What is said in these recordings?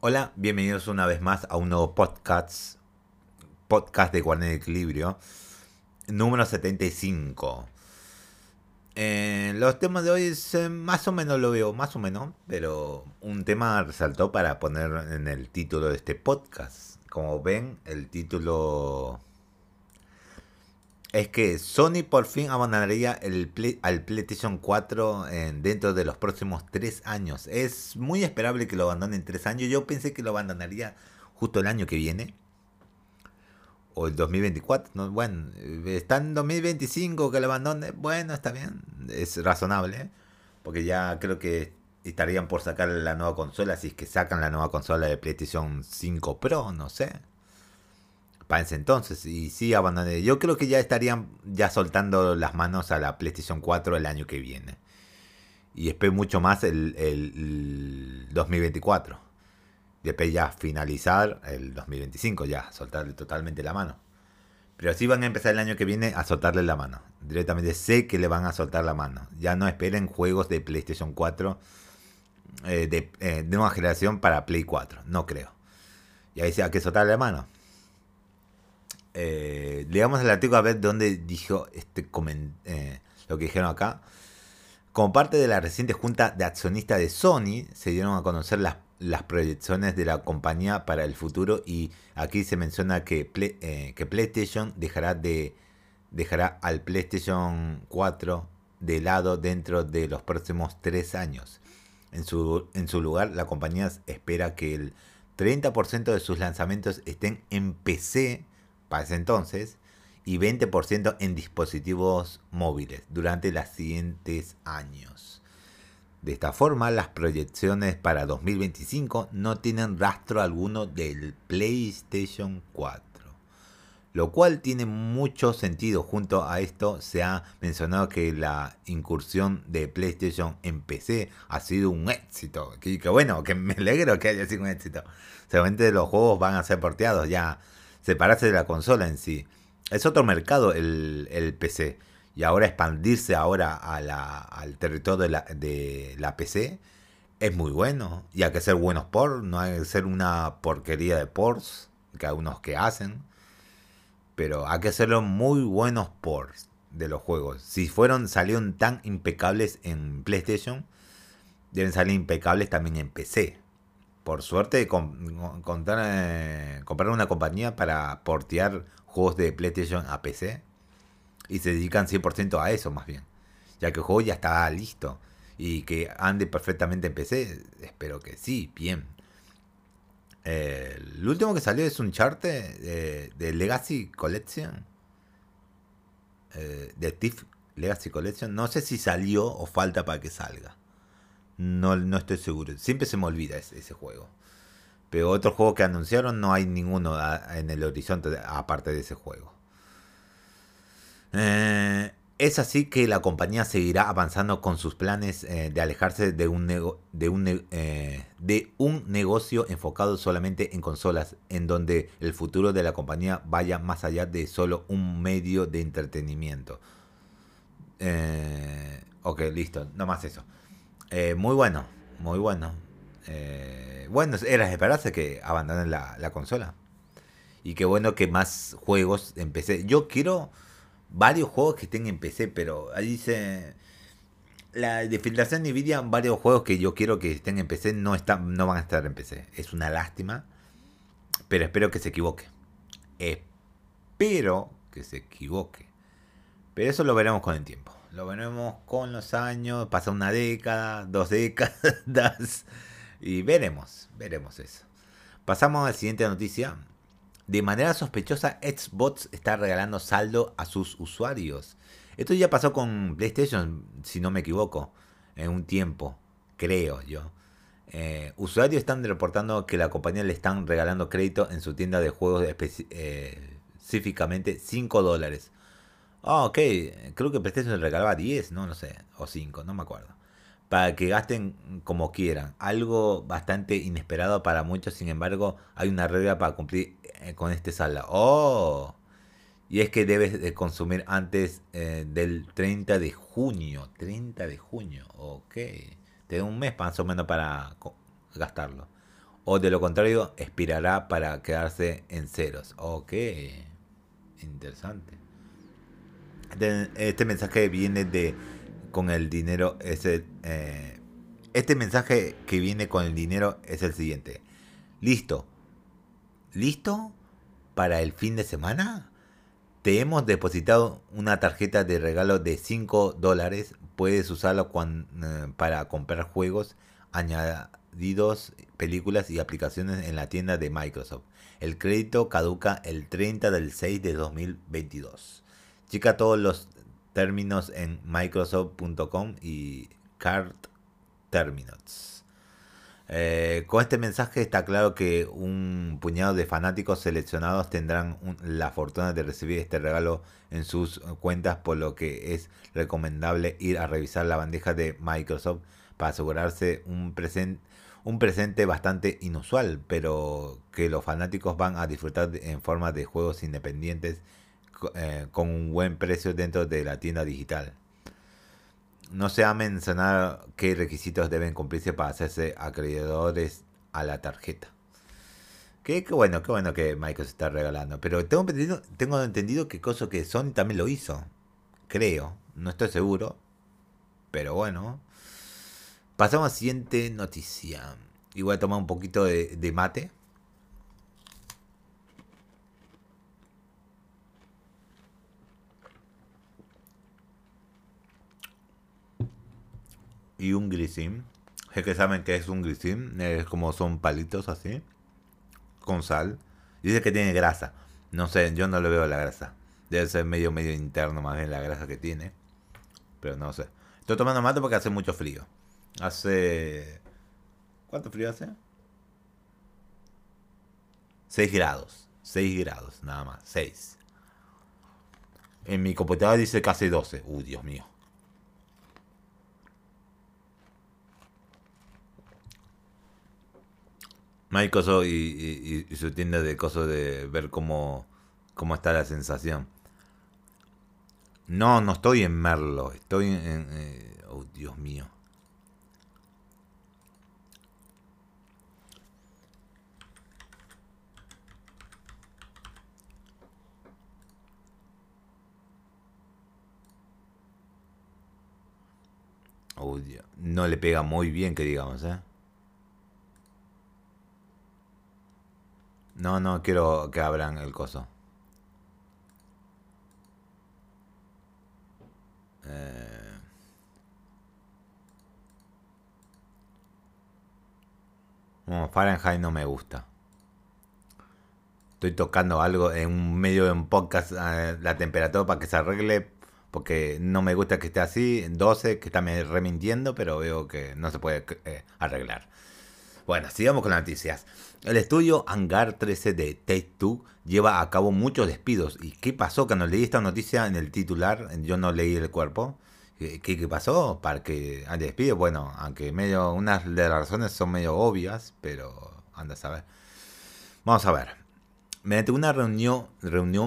Hola, bienvenidos una vez más a un nuevo podcast, podcast de Guardia de Equilibrio, número 75. Eh, los temas de hoy es, más o menos lo veo, más o menos, pero un tema resaltó para poner en el título de este podcast. Como ven, el título es que Sony por fin abandonaría el al PlayStation 4 en, dentro de los próximos tres años. Es muy esperable que lo abandone en tres años. Yo pensé que lo abandonaría justo el año que viene. O el 2024. ¿no? Bueno, está en 2025 que lo abandone. Bueno, está bien. Es razonable. Porque ya creo que estarían por sacar la nueva consola. Si es que sacan la nueva consola de PlayStation 5 Pro, no sé para ese entonces. Y sí, abandoné. Yo creo que ya estarían ya soltando las manos a la PlayStation 4 el año que viene. Y espero mucho más el, el 2024. Después ya finalizar el 2025, ya soltarle totalmente la mano. Pero sí van a empezar el año que viene a soltarle la mano. Directamente sé que le van a soltar la mano. Ya no esperen juegos de PlayStation 4 eh, de, eh, de, nueva generación para Play 4. No creo. Y ahí sí hay que soltarle la mano eh, leamos el artículo a ver dónde dijo este eh, lo que dijeron acá. Como parte de la reciente junta de accionistas de Sony, se dieron a conocer las, proyecciones de la compañía para el futuro y aquí se menciona que, eh, PlayStation dejará, de, dejará al PlayStation 4 de lado dentro de los próximos tres años. En su lugar, la compañía espera que el 30% de sus lanzamientos estén en PC para ese entonces y 20% en dispositivos móviles durante los siguientes años. De esta forma, las proyecciones para 2025 no tienen rastro alguno del PlayStation 4, lo cual tiene mucho sentido. Junto a esto se ha mencionado que la incursión de PlayStation en PC ha sido un éxito. Que, bueno, que me alegro que haya sido un éxito. Seguramente los juegos van a ser porteados ya separarse de la consola en sí. Es otro mercado el, PC. Y ahora expandirse ahora a la, al territorio de la, de la PC es muy bueno. Y hay que ser buenos por, no hay que ser una porquería de ports, que hay unos que hacen. Pero hay que hacerlo muy buenos ports de los juegos. Si fueron, salieron tan impecables en PlayStation, deben salir impecables también en PC por suerte, contar, eh, comprar una compañía para portear juegos de PlayStation a PC. Y se dedican 100% a eso, más bien. Ya que el juego ya está listo. Y que ande perfectamente en PC. Espero que sí, bien. el último que salió es un chart de, Legacy Collection. Eh, de Thief Legacy Collection. No sé si salió o falta para que salga. No, no estoy seguro. Siempre se me olvida ese, juego. Pero otro juego que anunciaron no hay ninguno en el horizonte aparte de ese juego. Eh, es así que la compañía seguirá avanzando con sus planes eh, de alejarse de un, de, un, eh, de un negocio enfocado solamente en consolas, en donde el futuro de la compañía vaya más allá de solo un medio de entretenimiento. ok, listo, no más eso. Eh, muy bueno, muy bueno. Eh, bueno, era esperarse que abandonen la, la, consola. Y qué bueno que más juegos en PC. Yo quiero varios juegos que estén en PC, pero ahí dice... La de filtración de Nvidia, varios juegos que yo quiero que estén en PC no, están, no van a estar en PC. Es una lástima. Pero espero que se equivoque. Espero que se equivoque. Pero eso lo veremos con el tiempo. Lo veremos con los años, pasa una década, dos décadas y veremos, veremos eso. Pasamos a la siguiente noticia. De manera sospechosa, Xbox está regalando saldo a sus usuarios. Esto ya pasó con PlayStation, si no me equivoco, en un tiempo, creo yo. Eh, usuarios están reportando que la compañía le están regalando crédito en su tienda de juegos eh, específicamente 5 dólares Ah, ok. Creo que PlayStation le regalaba 10, no, no sé. O 5, no me acuerdo. Para que gasten como quieran. Algo bastante inesperado para muchos. Sin embargo, hay una regla para cumplir eh, con este saldo. Oh. Y es que debes de consumir antes eh, del 30 de junio. 30 de junio. Ok. Te da un mes más o menos para gastarlo. o de lo contrario expirará para quedarse en ceros. Ok, interesante. Este, mensaje viene de con el dinero es eh, este mensaje que viene con el dinero es el siguiente. Listo. ¿Listo para el fin de semana? Te hemos depositado una tarjeta de regalo de 5 dólares. Puedes usarlo eh, para comprar juegos añadidos, películas y aplicaciones en la tienda de Microsoft. El crédito caduca el 30 del 6 de 2022. Chica todos los términos en microsoft.com y Card Terminals. Eh, con este mensaje está claro que un puñado de fanáticos seleccionados tendrán la fortuna de recibir este regalo en sus cuentas, por lo que es recomendable ir a revisar la bandeja de Microsoft para asegurarse un, un presente bastante inusual, pero que los fanáticos van a disfrutar en forma de juegos independientes eh, con un buen precio dentro de la tienda digital. No se ha mencionado qué requisitos deben cumplirse para hacerse acreedores a la tarjeta. Qué, bueno, qué bueno que Microsoft está regalando. Pero tengo entendido, tengo entendido que cosa que Sony también lo hizo. Creo. No estoy seguro. Pero bueno. Pasamos a la siguiente noticia. Y voy a tomar un poquito de mate. Y un grisim. Es que saben que es un grisim, es como son palitos así, con sal. Dice que tiene grasa. No sé, yo no le veo la grasa. Debe ser medio, medio interno más bien la grasa que tiene. Pero no sé. Estoy tomando mate porque hace mucho frío. Hace... ¿Cuánto frío hace? 6 grados. 6 grados, nada más. 6. En mi computadora dice casi 12. Uy, Dios mío. Microsoft y, y, su tienda de cosas de ver cómo, cómo está la sensación. No, no estoy en Merlo, estoy en... Eh, oh, Dios mío. Oh, no le pega muy bien que digamos, ¿eh? No, no quiero que abran el coso. Eh... Fahrenheit no me gusta. Estoy tocando algo en un medio de un podcast, eh, la temperatura para que se arregle, porque no me gusta que esté así, 12, que está me remintiendo, pero veo que no se puede eh, arreglar. Bueno, sigamos con las noticias. El estudio Hangar 13 de Take Two lleva a cabo muchos despidos. ¿Y qué pasó? Cuando leí esta noticia en el titular, yo no leí el cuerpo. ¿Qué, pasó? ¿Para que haya despido? Bueno, aunque medio, unas de las razones son medio obvias, pero anda a saber. Vamos a ver. Mediante una reunión,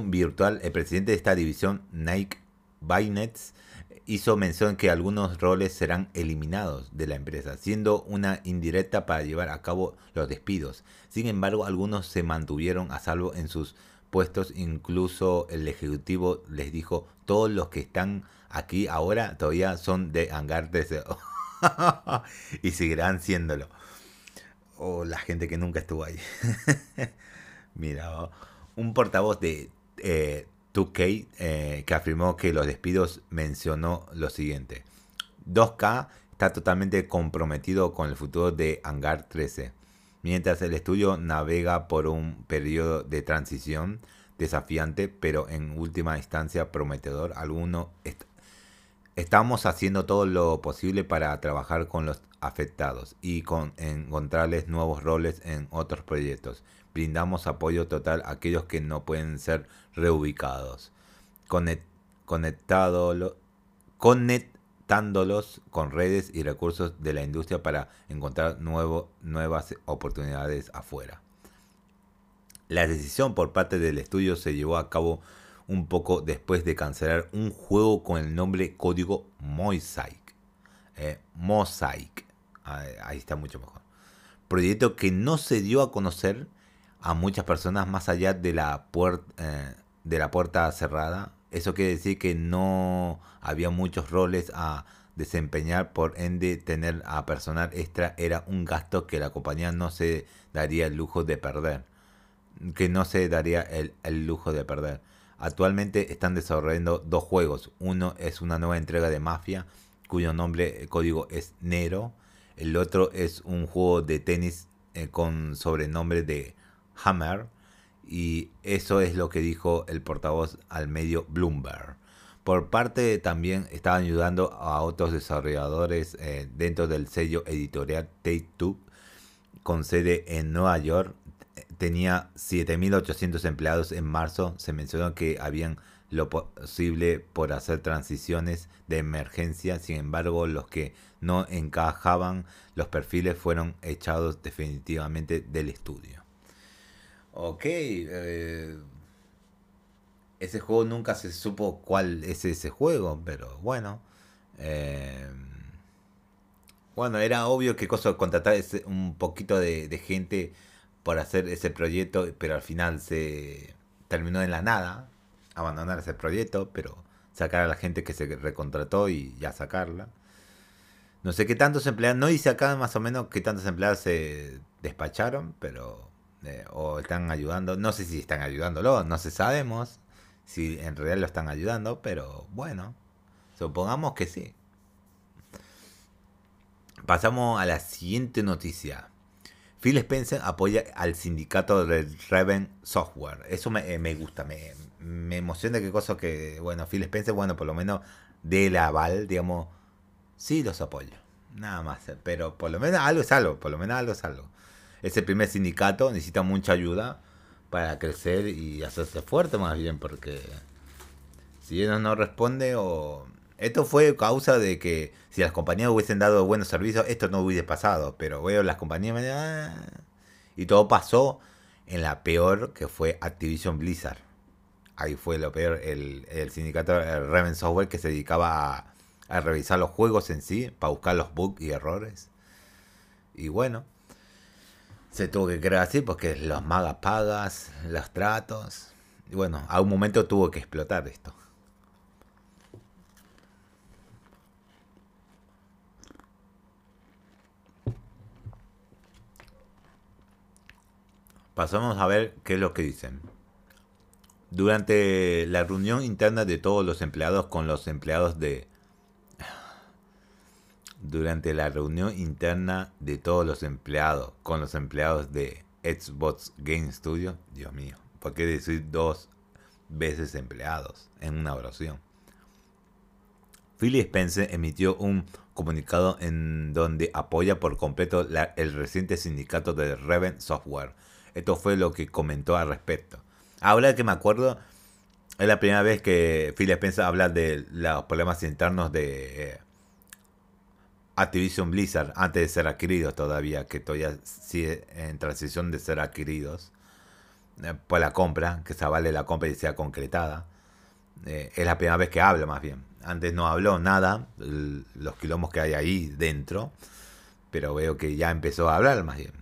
virtual, el presidente de esta división, Nike Bainets, hizo mención que algunos roles serán eliminados de la empresa, siendo una indirecta para llevar a cabo los despidos. Sin embargo, algunos se mantuvieron a salvo en sus puestos, incluso el ejecutivo les dijo, todos los que están aquí ahora todavía son de hangar desde... y seguirán siéndolo. O la gente que nunca estuvo ahí. Mira, un portavoz de eh, 2K, eh, que afirmó que los despidos mencionó lo siguiente. 2K está totalmente comprometido con el futuro de Hangar 13. Mientras el estudio navega por un periodo de transición desafiante, pero en última instancia prometedor, alguno estamos haciendo todo lo posible para trabajar con los afectados y con encontrarles nuevos roles en otros proyectos brindamos apoyo total a aquellos que no pueden ser reubicados, conectándolos con redes y recursos de la industria para encontrar nuevas oportunidades afuera. La decisión por parte del estudio se llevó a cabo un poco después de cancelar un juego con el nombre código Mosaic. Eh, Mosaic. Ahí está mucho mejor proyecto que no se dio a conocer a muchas personas más allá de la, puerta de la puerta cerrada. Eso quiere decir que no había muchos roles a desempeñar, por ende tener a personal extra era un gasto que la compañía no se daría el lujo de perder. Que no se daría el, el lujo de perder. Actualmente están desarrollando dos juegos. Uno es una nueva entrega de Mafia, cuyo nombre código es Nero. El otro es un juego de tenis eh, con sobrenombre de Hammer. Y eso es lo que dijo el portavoz al medio Bloomberg. Por parte también estaban ayudando a otros desarrolladores eh, dentro del sello editorial Take Two, con sede en Nueva York. Tenía 7.800 empleados en marzo. Se mencionó que habían lo posible por hacer transiciones de emergencia. Sin embargo, los que no encajaban los perfiles fueron echados definitivamente del estudio. Ok, eh, ese juego nunca se supo cuál es ese juego, pero bueno. Eh, bueno, era obvio que cosa contratar un poquito de, gente por hacer ese proyecto, pero al final se terminó en la nada, abandonar ese proyecto, pero sacar a la gente que se recontrató y ya sacarla. No sé qué tantos empleados, no hice acá más o menos qué tantos empleados se despacharon, pero eh, o están ayudando, no sé si están ayudándolo, no se sabemos si en realidad lo están ayudando, pero bueno, supongamos que sí. Pasamos a la siguiente noticia. Phil Spencer apoya al sindicato de Raven Software. Eso me, eh, gusta, me, me, emociona que cosa que, bueno, Phil Spencer, bueno, por lo menos de la aval, digamos, sí los apoyo. Nada más, pero por lo menos algo es algo, por lo menos algo es algo. Es el primer sindicato, necesita mucha ayuda para crecer y hacerse fuerte más bien, porque si ellos no responde o... Esto fue causa de que si las compañías hubiesen dado buenos servicios, esto no hubiese pasado, pero veo las compañías... Ah", y todo pasó en la peor que fue Activision Blizzard. Ahí fue lo peor, el, el sindicato Raven Software que se dedicaba a, a revisar los juegos en sí, para buscar los bugs y errores. Y bueno, se tuvo que crear así porque los magas pagas, los tratos. Y bueno, a un momento tuvo que explotar esto. Pasamos a ver qué es lo que dicen. Durante la reunión interna de todos los empleados con los empleados de durante la reunión interna de todos los empleados con los empleados de Xbox Game Studio. Dios mío, ¿por qué decir dos veces empleados en una oración? Phil Spencer emitió un comunicado en donde apoya por completo el reciente sindicato de Reven Software. Esto fue lo que comentó al respecto. Ahora que me acuerdo, es la primera vez que Phil Spencer habla de los problemas internos de eh, Activision Blizzard antes de ser adquiridos todavía, que todavía sigue en transición de ser adquiridos eh, por la compra, que se vale la compra y sea concretada. Eh, es la primera vez que habla más bien. Antes no habló nada, los quilombos que hay ahí dentro, pero veo que ya empezó a hablar más bien.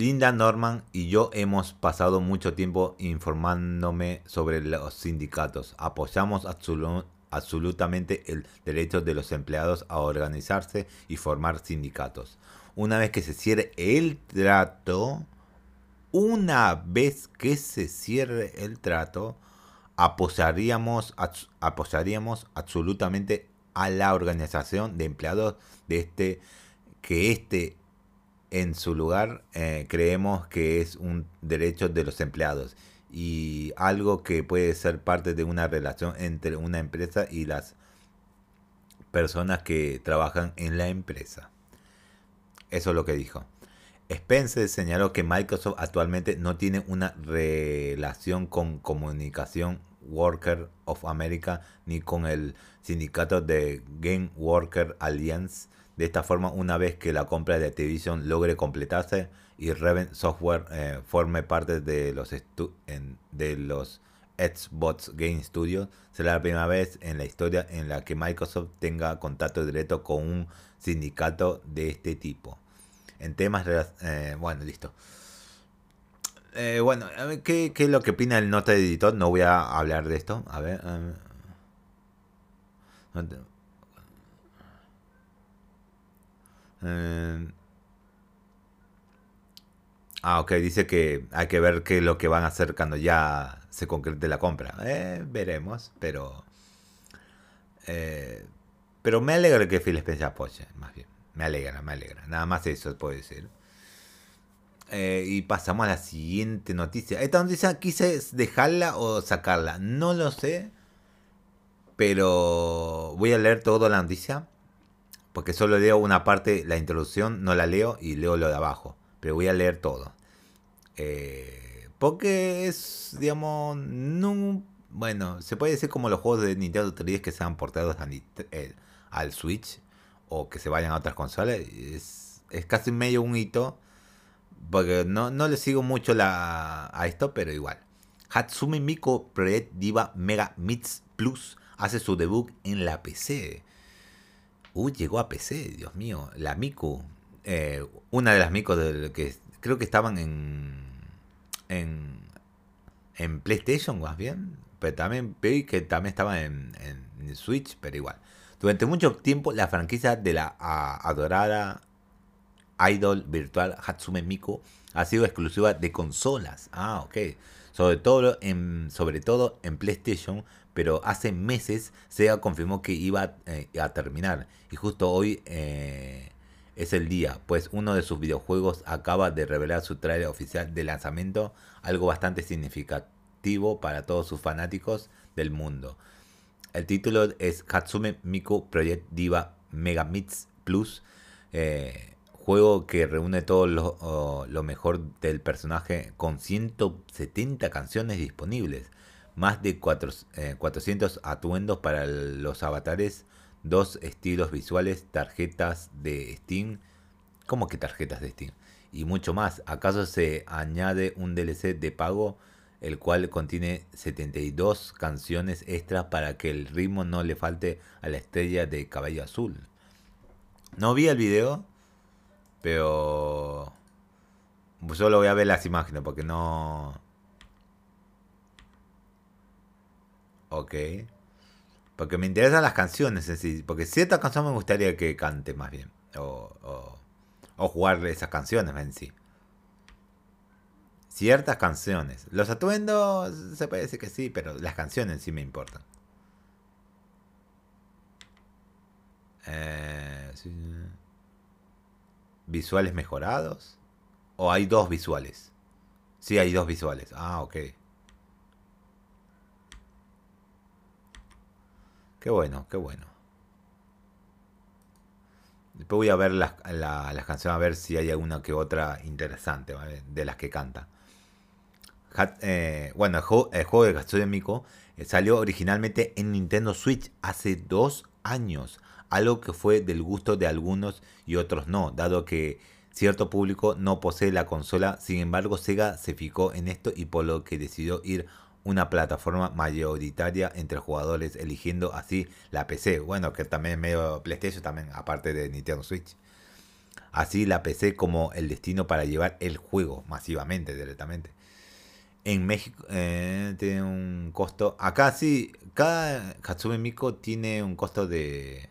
Linda Norman y yo hemos pasado mucho tiempo informándome sobre los sindicatos. Apoyamos absolutamente el derecho de los empleados a organizarse y formar sindicatos. Una vez que se cierre el trato, una vez que se cierre el trato, apoyaríamos, apoyaríamos absolutamente a la organización de empleados de este, que este en su lugar eh, creemos que es un derecho de los empleados y algo que puede ser parte de una relación entre una empresa y las personas que trabajan en la empresa. Eso es lo que dijo. Spencer señaló que Microsoft actualmente no tiene una relación con Comunicación Worker of America ni con el sindicato de Game Worker Alliance. De esta forma, una vez que la compra de Activision logre completarse, y Reven Software eh, forme parte de los, de los Xbox Game Studios, será la primera vez en la historia en la que Microsoft tenga contacto directo con un sindicato de este tipo. en temas... Eh, bueno, listo. Eh, bueno, a ver, ¿qué, ¿qué, es lo que opina el nota de editor? No voy a hablar de esto. A ver. Eh, ah, ok, dice que hay que ver qué es lo que van a hacer cuando ya se concrete la compra. Eh, veremos, pero... Eh, pero me alegra que Phil Spencer apoye, más bien. Me alegra, me alegra. Nada más eso puedo decir. Eh, y pasamos a la siguiente noticia. Esta noticia quise dejarla o sacarla. No lo sé. Pero voy a leer toda la noticia. Porque solo leo una parte, la introducción, no la leo y leo lo de abajo. Pero voy a leer todo. Eh, porque es, digamos, no, bueno, se puede decir como los juegos de Nintendo 3DS que sean portados eh, al Switch o que se vayan a otras consolas. Es, es casi medio un hito porque no, no le sigo mucho la, a esto, pero igual. Hatsumi Miku Project Diva Mega Mix Plus hace su debut en la PC. Uy, llegó a PC, Dios mío. La Miku. Eh, una de las Miku de, que creo que estaban en, en, en PlayStation, más bien. Pero también vi que también estaban en, en, Switch, pero igual. Durante mucho tiempo la franquicia de la adorada idol virtual Hatsume Miku ha sido exclusiva de consolas. Ah, ok. Sobre todo en, sobre todo en PlayStation, pero hace meses Sega confirmó que iba eh, a terminar. Y justo hoy eh, es el día, pues uno de sus videojuegos acaba de revelar su trailer oficial de lanzamiento, algo bastante significativo para todos sus fanáticos del mundo. El título es Hatsume Miku Project Diva Mega Mix Plus. Eh, juego que reúne todo lo, mejor del personaje con 170 canciones disponibles, más de 400 eh, atuendos para los avatares, dos estilos visuales, tarjetas de Steam, ¿cómo que tarjetas de Steam? Y mucho más. ¿Acaso se añade un DLC de pago? el cual contiene 72 canciones extras para que el ritmo no le falte a la estrella de cabello azul. No vi el video, pero... Solo voy a ver las imágenes porque no... Ok. Porque me interesan las canciones en sí. Porque ciertas canciones me gustaría que cante más bien. O, o, o jugar esas canciones en sí. Ciertas canciones. Los atuendos se puede decir que sí, pero las canciones sí me importan. Eh, visuales mejorados? ¿O hay dos visuales? Sí, hay dos visuales. Ah, ok. Qué bueno, qué bueno. Después voy a ver las, las canciones a ver si hay alguna que otra interesante de las que canta. Eh, bueno, el juego, de Miko eh, salió originalmente en Nintendo Switch hace dos años algo que fue del gusto de algunos y otros no, dado que cierto público no posee la consola, sin embargo Sega se fijó en esto y por lo que decidió ir una plataforma mayoritaria entre jugadores, eligiendo así la PC, bueno, que también es medio PlayStation, también aparte de Nintendo Switch. Así la PC como el destino para llevar el juego masivamente, directamente. En México eh, tiene un costo. Acá sí, cada Katsume Miko tiene un costo de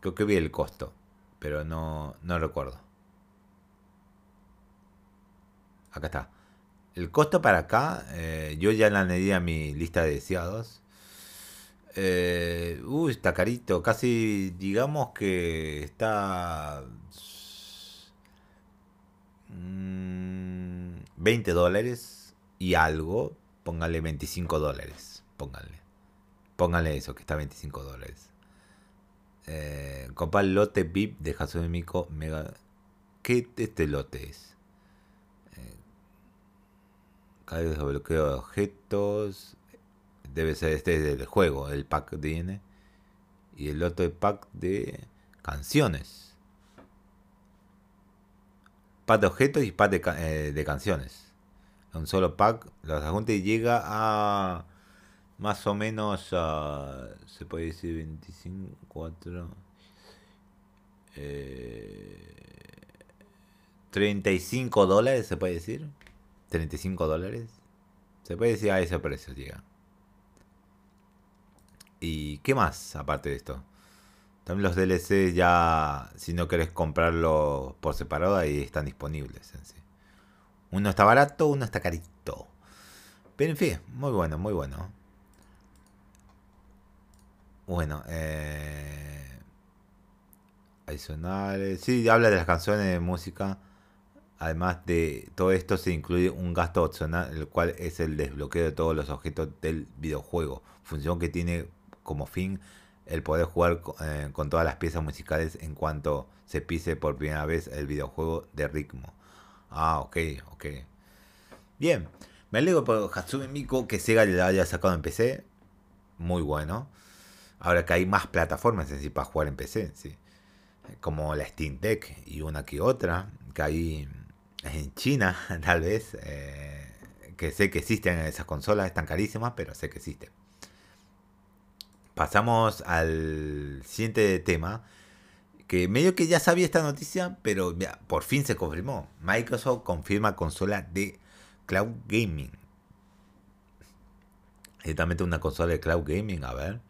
Creo que vi el costo, pero no, no recuerdo. Acá está. El costo para acá, eh, yo ya le añadí a mi lista de deseados. Eh, está carito. Casi digamos que está... 20 mm, dólares y algo. Póngale 25 dólares. Póngale. Póngale eso, que está 25 dólares. Eh, comprar lote VIP de Hatsune Miku Mega. ¿Qué este lote es? Cada vez bloqueo de objetos. Debe ser este del juego, el pack viene. Y el lote pack de canciones. Pack de objetos y pack de, eh, de canciones. Un solo pack. Los adjuntos llega a más o menos, se puede decir 25, 4, eh, 35 dólares, se puede decir. 35 dólares. Se puede decir a ese precio llega. ¿Y qué más aparte de esto? También los DLC ya, si no querés comprarlo por separado, ahí están disponibles. En sí. Uno está barato, uno está carito. Pero en fin, muy bueno, muy bueno. Bueno, eh... adicionales. Sí, habla de las canciones de música. Además de todo esto se incluye un gasto opcional, el cual es el desbloqueo de todos los objetos del videojuego. Función que tiene como fin el poder jugar eh, con todas las piezas musicales en cuanto se pise por primera vez el videojuego de ritmo. Ah, ok, ok. Bien, me alegro por Hatsune Miku que Sega le haya sacado en PC. Muy bueno. Ahora que hay más plataformas en sí para jugar en PC, sí. Como la Steam Deck y una que otra. Que hay en China, tal vez. Eh, que sé que existen esas consolas, están carísimas, pero sé que existen. Pasamos al siguiente tema. Que medio que ya sabía esta noticia, pero por fin se confirmó. Microsoft confirma consola de cloud gaming. Exactamente una consola de cloud gaming, a ver.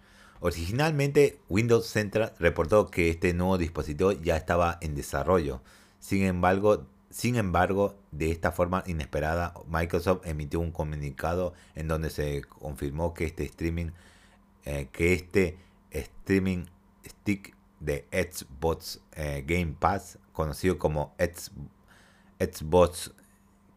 Originalmente Windows Central reportó que este nuevo dispositivo ya estaba en desarrollo. Sin embargo, sin embargo, de esta forma inesperada, Microsoft emitió un comunicado en donde se confirmó que este streaming eh, que este streaming stick de Xbox eh, Game Pass, conocido como Xbox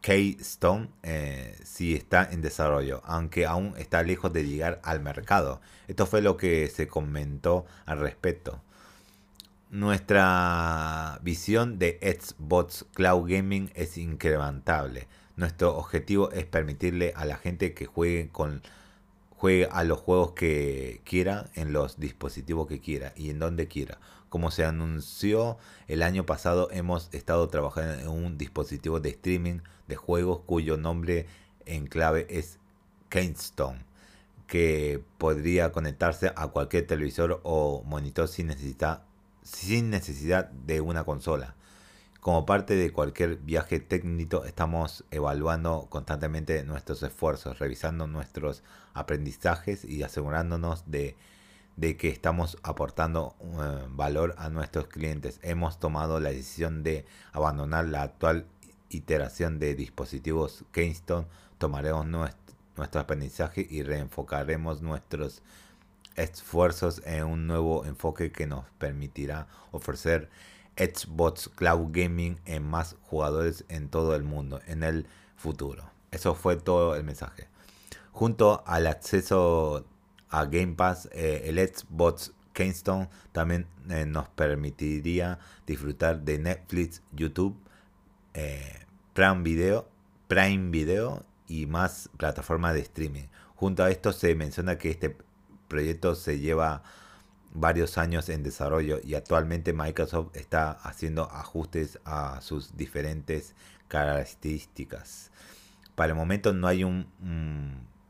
Keystone, eh, sí está en desarrollo, aunque aún está lejos de llegar al mercado. Esto fue lo que se comentó al respecto. Nuestra visión de Xbox Cloud Gaming es incrementable. Nuestro objetivo es permitirle a la gente que juegue con juegue a los juegos que quiera, en los dispositivos que quiera y en donde quiera. Como se anunció el año pasado, hemos estado trabajando en un dispositivo de streaming de juegos cuyo nombre en clave es Keystone, que podría conectarse a cualquier televisor o monitor sin necesidad, sin necesidad de una consola. Como parte de cualquier viaje técnico, estamos evaluando constantemente nuestros esfuerzos, revisando nuestros aprendizajes y asegurándonos de, que estamos aportando eh, valor a nuestros clientes. Hemos tomado la decisión de abandonar la actual iteración de dispositivos Keystone, tomaremos nuestro aprendizaje y reenfocaremos nuestros esfuerzos en un nuevo enfoque que nos permitirá ofrecer Xbox Cloud Gaming en más jugadores en todo el mundo en el futuro. Eso fue todo el mensaje. Junto al acceso a Game Pass, eh, el Xbox Keystone también eh, nos permitiría disfrutar de Netflix, YouTube, eh, Prime Video, Prime Video y más plataformas de streaming. Junto a esto se menciona que este proyecto se lleva varios años en desarrollo y actualmente Microsoft está haciendo ajustes a sus diferentes características. Para el momento no hay un,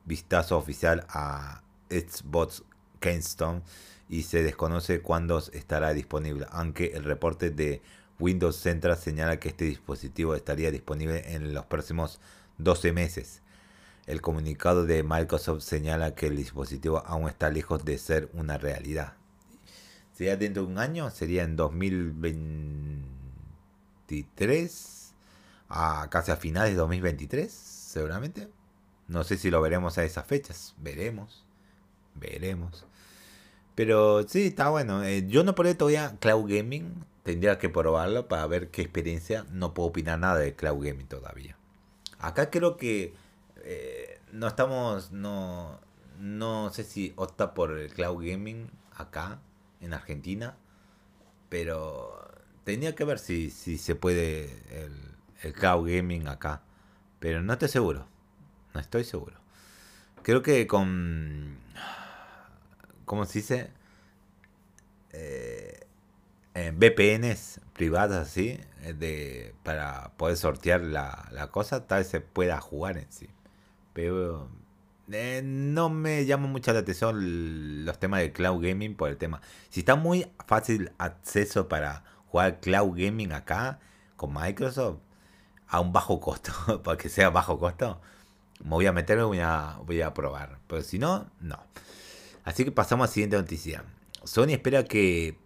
vistazo oficial a Xbox Keystone y se desconoce cuándo estará disponible, aunque el reporte de Windows Central señala que este dispositivo estaría disponible en los próximos 12 meses. El comunicado de Microsoft señala que el dispositivo aún está lejos de ser una realidad sería dentro de un año, sería en 2023, a casi a finales de 2023, seguramente. No sé si lo veremos a esas fechas, veremos, veremos. Pero sí, está bueno. Eh, yo no probé todavía Cloud Gaming, tendría que probarlo para ver qué experiencia. No puedo opinar nada de Cloud Gaming todavía. Acá creo que eh, no estamos, no, no sé si opta por el Cloud Gaming acá en Argentina, pero tenía que ver si, si se puede el, cloud gaming acá, pero no estoy seguro, no estoy seguro. Creo que con, ¿cómo se dice? Eh, VPNs privadas así, eh, de, para poder sortear la, la cosa, tal vez se pueda jugar en sí. Pero eh, no me llama mucho la atención los temas de cloud gaming por el tema. Si está muy fácil acceso para jugar cloud gaming acá, con Microsoft a un bajo costo, para que sea bajo costo, me voy a meter, voy a, voy a probar. Pero si no, no. Así que pasamos a la siguiente noticia. Sony espera que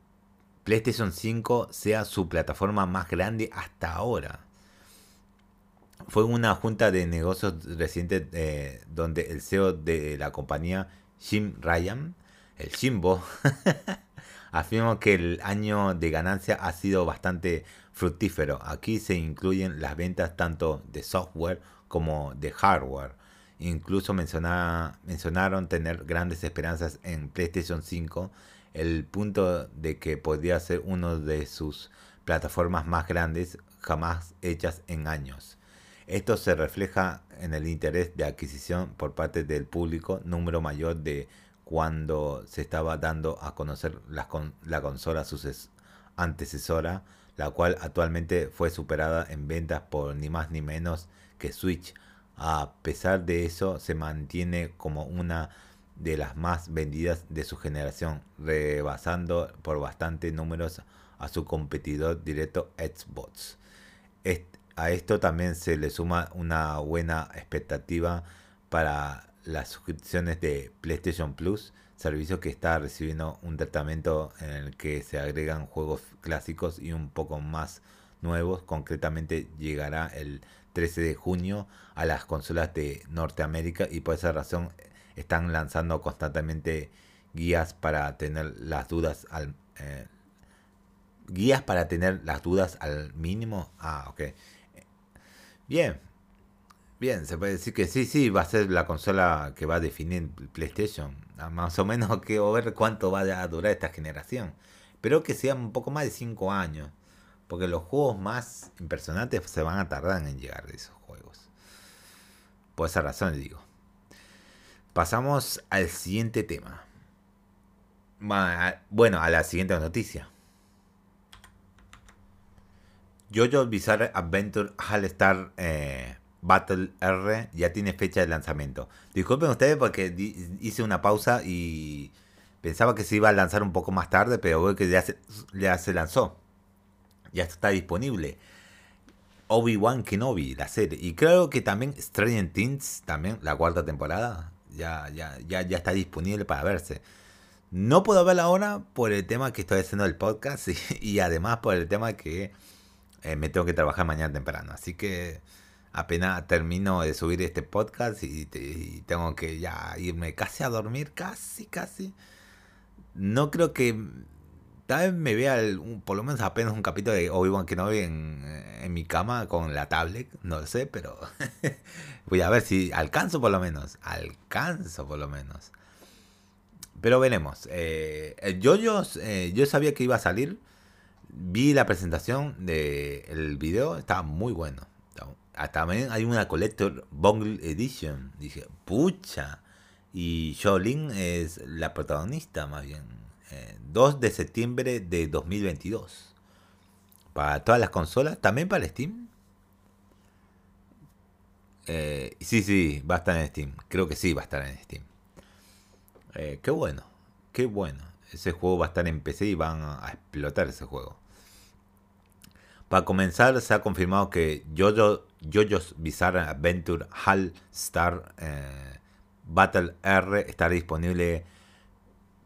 PlayStation 5 sea su plataforma más grande hasta ahora. Fue una junta de negocios reciente eh, donde el CEO de la compañía, Jim Ryan, el Jimbo, afirmó que el año de ganancia ha sido bastante fructífero. Aquí se incluyen las ventas tanto de software como de hardware. Incluso mencionaron tener grandes esperanzas en PlayStation 5, el punto de que podría ser una de sus plataformas más grandes jamás hechas en años. Esto se refleja en el interés de adquisición por parte del público, número mayor de cuando se estaba dando a conocer la, la consola antecesora, la cual actualmente fue superada en ventas por ni más ni menos que Switch. A pesar de eso, se mantiene como una de las más vendidas de su generación, rebasando por bastante números a su competidor directo Xbox. A esto también se le suma una buena expectativa para las suscripciones de PlayStation Plus, servicio que está recibiendo un tratamiento en el que se agregan juegos clásicos y un poco más nuevos. Concretamente llegará el 13 de junio a las consolas de Norteamérica y por esa razón están lanzando constantemente guías para tener las dudas al eh, guías para tener las dudas al mínimo. Ah, ok. Bien. Bien, se puede decir que sí, sí, va a ser la consola que va a definir PlayStation. Ah, más o menos que ver cuánto va a durar esta generación. Espero que sea un poco más de 5 años. Porque los juegos más impresionantes se van a tardar en llegar de esos juegos. Por esa razón digo. Pasamos al siguiente tema. Bueno, a la siguiente noticia. Jojo Bizarre Adventure All Star eh, Battle R ya tiene fecha de lanzamiento. Disculpen ustedes porque hice una pausa y pensaba que se iba a lanzar un poco más tarde, pero veo que ya ya se lanzó ya está disponible. Obi-Wan Kenobi, la serie. Y creo que también Stranger Things, también la cuarta temporada, ya, ya, ya, ya está disponible para verse. No puedo verla ahora por el tema que estoy haciendo el podcast y, además por el tema que eh, me tengo que trabajar mañana temprano. Así que apenas termino de subir este podcast y, tengo que ya irme casi a dormir, casi, casi. No creo que Tal vez me vea por lo menos apenas un capítulo de Obi-Wan Kenobi en, en mi cama con la tablet, no lo sé, pero voy a ver si alcanzo por lo menos, alcanzo por lo menos. Pero veremos. Eh, eh, yo sabía que iba a salir, vi la presentación del video, estaba muy bueno. También hay una Collector Bungle Edition. Dije, pucha. Y Jolin es la protagonista, más bien 2 eh, de septiembre de 2022. Para todas las consolas, también para Steam. Eh, sí, sí, va a estar en Steam. Creo que sí, va a estar en Steam. Eh, qué bueno, qué bueno. Ese juego va a estar en PC y van a explotar ese juego. Para comenzar, se ha confirmado que Jojo, JoJo's Bizarre Adventure Hall Star Battle R estará disponible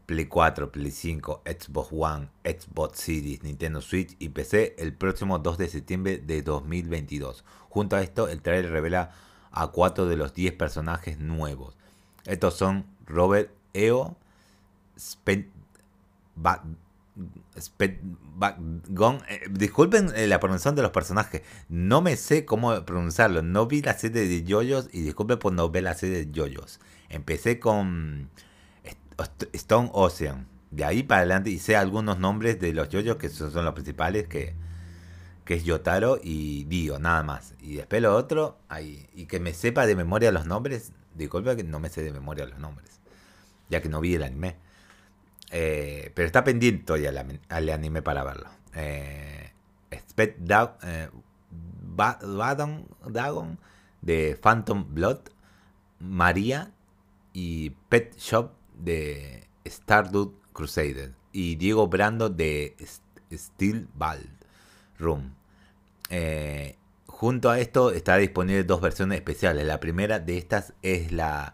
Play 4, Play 5, Xbox One, Xbox Series, Nintendo Switch y PC el próximo 2 de septiembre de 2022. Junto a esto, el trailer revela a 4 de los 10 personajes nuevos. Estos son Robert Eo, Spen eh, disculpen eh, la pronunciación de los personajes. No me sé cómo pronunciarlo. No vi la serie de Yoyos y disculpen por no ver la serie de Yoyos. Empecé con Stone Ocean. De ahí para adelante sé algunos nombres de los yoyos que son, los principales, que, que es Yotaro y Dio, nada más. Y después lo otro, ahí, y que me sepa de memoria los nombres, disculpa que no me sé de memoria los nombres, ya que no vi el anime. Eh, pero está pendiente todavía el, anime para verlo. Eh, eh, Dagon de Phantom Blood, María y Pet Shop de Stardew Crusader y Diego Brando de Steel Ball Room. Eh, junto a esto estará disponible dos versiones especiales. La primera de estas es la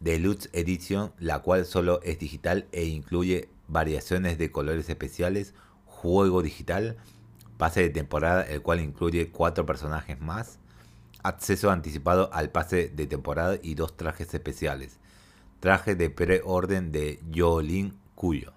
Deluxe Edition, la cual solo es digital e incluye variaciones de colores especiales, juego digital, pase de temporada, el cual incluye cuatro personajes más, acceso anticipado al pase de temporada y dos trajes especiales. Traje de preorden de Yolin Cuyo.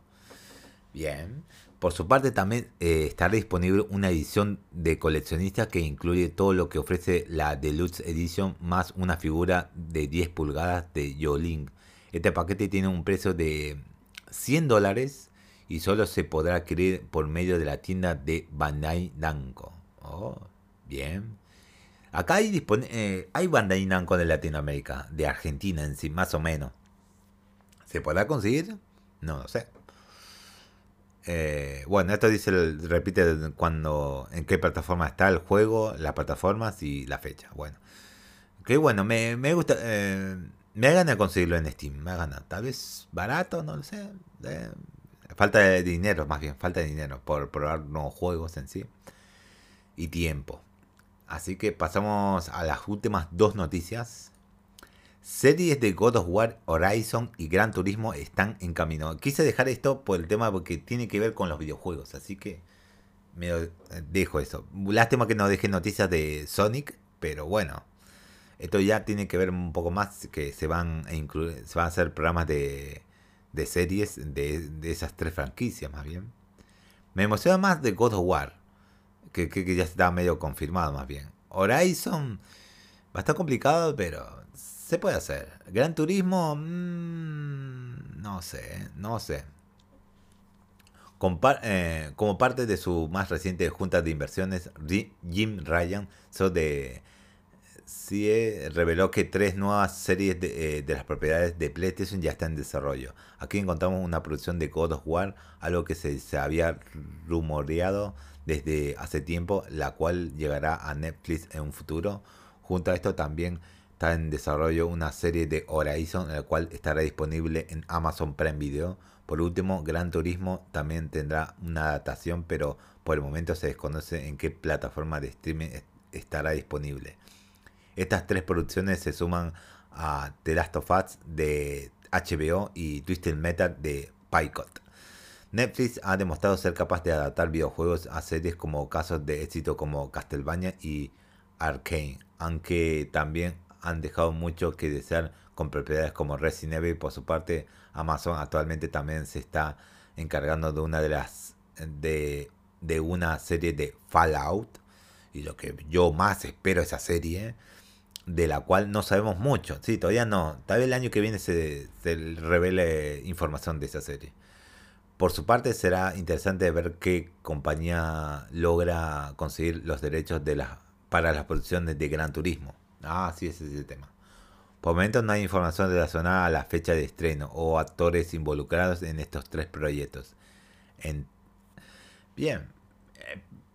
Bien. Por su parte también eh, estará disponible una edición de coleccionista que incluye todo lo que ofrece la Deluxe Edition más una figura de 10 pulgadas de Yolin. Este paquete tiene un precio de 100 dólares y solo se podrá adquirir por medio de la tienda de Bandai Namco. Oh, bien. Acá hay, eh, Bandai Namco de Latinoamérica, de Argentina en sí, más o menos. ¿Se podrá conseguir? No lo sé. Eh, bueno, esto dice, repite cuando, en qué plataforma está el juego, las plataformas y la fecha. Bueno, que bueno, me, me gusta, eh, me da ganas conseguirlo en Steam, me da ganas. Tal vez barato, no lo sé. Eh, falta de dinero, más bien, falta de dinero por probar nuevos juegos en sí. Y tiempo. Así que pasamos a las últimas dos noticias. Series de God of War, Horizon y Gran Turismo están en camino. Quise dejar esto por el tema porque tiene que ver con los videojuegos, así que me dejo eso. Lástima que no deje noticias de Sonic, pero bueno, esto ya tiene que ver un poco más que se van a incluir, se van a hacer programas de, de series de, de, esas tres franquicias más bien. Me emociona más de God of War, que, que ya está medio confirmado más bien. Horizon va a estar complicado, pero se puede hacer. Gran Turismo, mmm, no sé, no sé. Eh, como parte de su más reciente junta de inversiones, Jim Ryan, so de CIE, reveló que tres nuevas series de, eh, de, las propiedades de PlayStation ya están en desarrollo. Aquí encontramos una producción de God of War, algo que se, se había rumoreado desde hace tiempo, la cual llegará a Netflix en un futuro. Junto a esto también Está en desarrollo una serie de Horizon, la cual estará disponible en Amazon Prime Video. Por último, Gran Turismo también tendrá una adaptación, pero por el momento se desconoce en qué plataforma de streaming estará disponible. Estas tres producciones se suman a The Last of Us de HBO y Twisted Metal de Picot. Netflix ha demostrado ser capaz de adaptar videojuegos a series como casos de éxito como Castlevania y Arcane, aunque también han dejado mucho que desear con propiedades como Resident Evil. Por su parte, Amazon actualmente también se está encargando de una de las de, de una serie de Fallout y lo que yo más espero esa serie de la cual no sabemos mucho. Sí, todavía no. Tal vez el año que viene se, se revele información de esa serie. Por su parte, será interesante ver qué compañía logra conseguir los derechos de las, para las producciones de Gran Turismo. Ah, sí, ese es el tema. Por el momento no hay información relacionada a la fecha de estreno o actores involucrados en estos tres proyectos. Bien,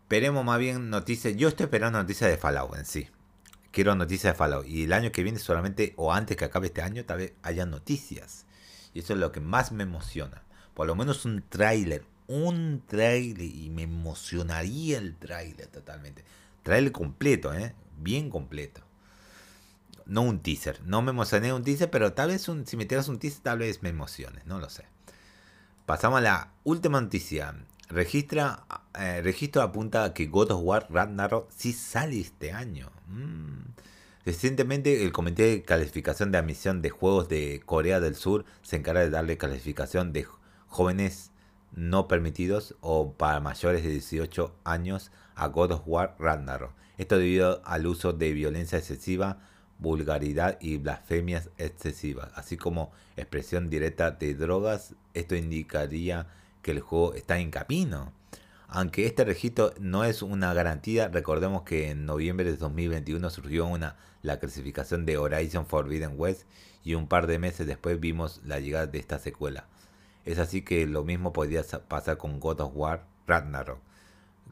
esperemos más bien noticias. Yo estoy esperando noticias de Fallout en sí. Quiero noticias de Fallout. Y el año que viene solamente, o antes que acabe este año, tal vez haya noticias. Y eso es lo que más me emociona. Por lo menos un tráiler. Un tráiler. Y me emocionaría el tráiler totalmente. Tráiler completo, ¿eh? Bien completo no un teaser. No me emocioné un teaser, pero tal vez un, si me tiras un teaser, tal vez me emociones, no lo sé. Pasamos a la última noticia. Registra, eh, registro apunta a que God of War Ragnarok sí sale este año. Mm. Recientemente el Comité de Calificación de Admisión de Juegos de Corea del Sur se encarga de darle calificación de jóvenes no permitidos o para mayores de 18 años a God of War Ragnarok. Esto debido al uso de violencia excesiva, vulgaridad y blasfemias excesivas, así como expresión directa de drogas. Esto indicaría que el juego está en camino. Aunque este registro no es una garantía, recordemos que en noviembre de 2021 surgió una, la clasificación de Horizon Forbidden West y un par de meses después vimos la llegada de esta secuela. Es así que lo mismo podría pasar con God of War Ragnarok.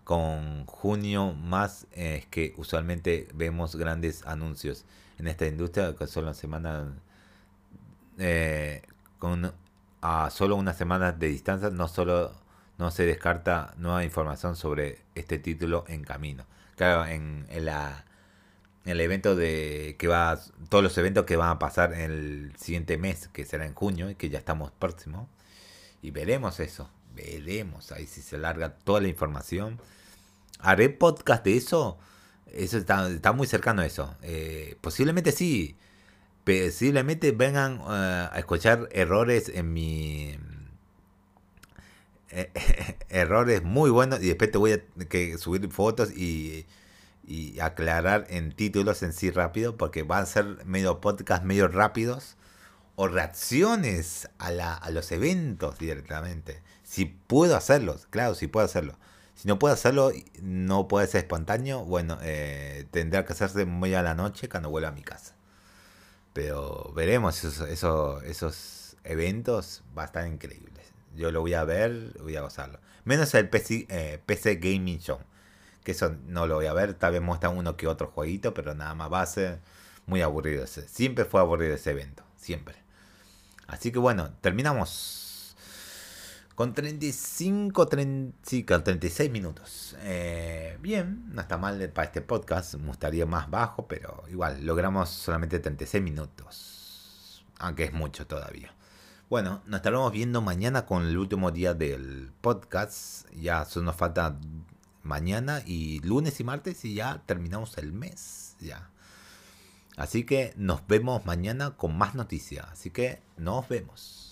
Con junio más es que usualmente vemos grandes anuncios en esta industria que solo semana eh, con a solo unas semanas de distancia no solo no se descarta nueva información sobre este título en camino. Claro, en, la el evento de que va todos los eventos que van a pasar en el siguiente mes que será en junio y que ya estamos próximo y veremos eso veremos ahí si se larga toda la información haré podcast de eso eso está, está muy cercano a eso eh, posiblemente sí posiblemente vengan eh, a escuchar errores en mi errores muy buenos y después te voy a que subir fotos y y aclarar en títulos en sí rápido, porque van a ser medio podcast medio rápidos o reacciones a, la, a los eventos directamente. Si puedo hacerlos, claro, si puedo hacerlo. Si no puedo hacerlo, no puede ser espontáneo, bueno, eh, tendrá que hacerse muy a la noche cuando vuelva a mi casa. Pero veremos esos, esos, esos eventos, va a estar increíbles. Yo lo voy a ver, voy a gozarlo. Menos el PC, eh, PC Gaming Show que eso no lo voy a ver, tal vez muestran uno que otro jueguito, pero nada más va a ser muy aburrido ese. Siempre fue aburrido ese evento, siempre. Así que bueno, terminamos con 35, 36 minutos. Eh, bien, no está mal para este podcast, me gustaría más bajo, pero igual, logramos solamente 36 minutos. Aunque es mucho todavía. Bueno, nos estaremos viendo mañana con el último día del podcast. Ya solo nos falta mañana y lunes y martes y ya terminamos el mes. Ya. Así que nos vemos mañana con más noticias. Así que nos vemos.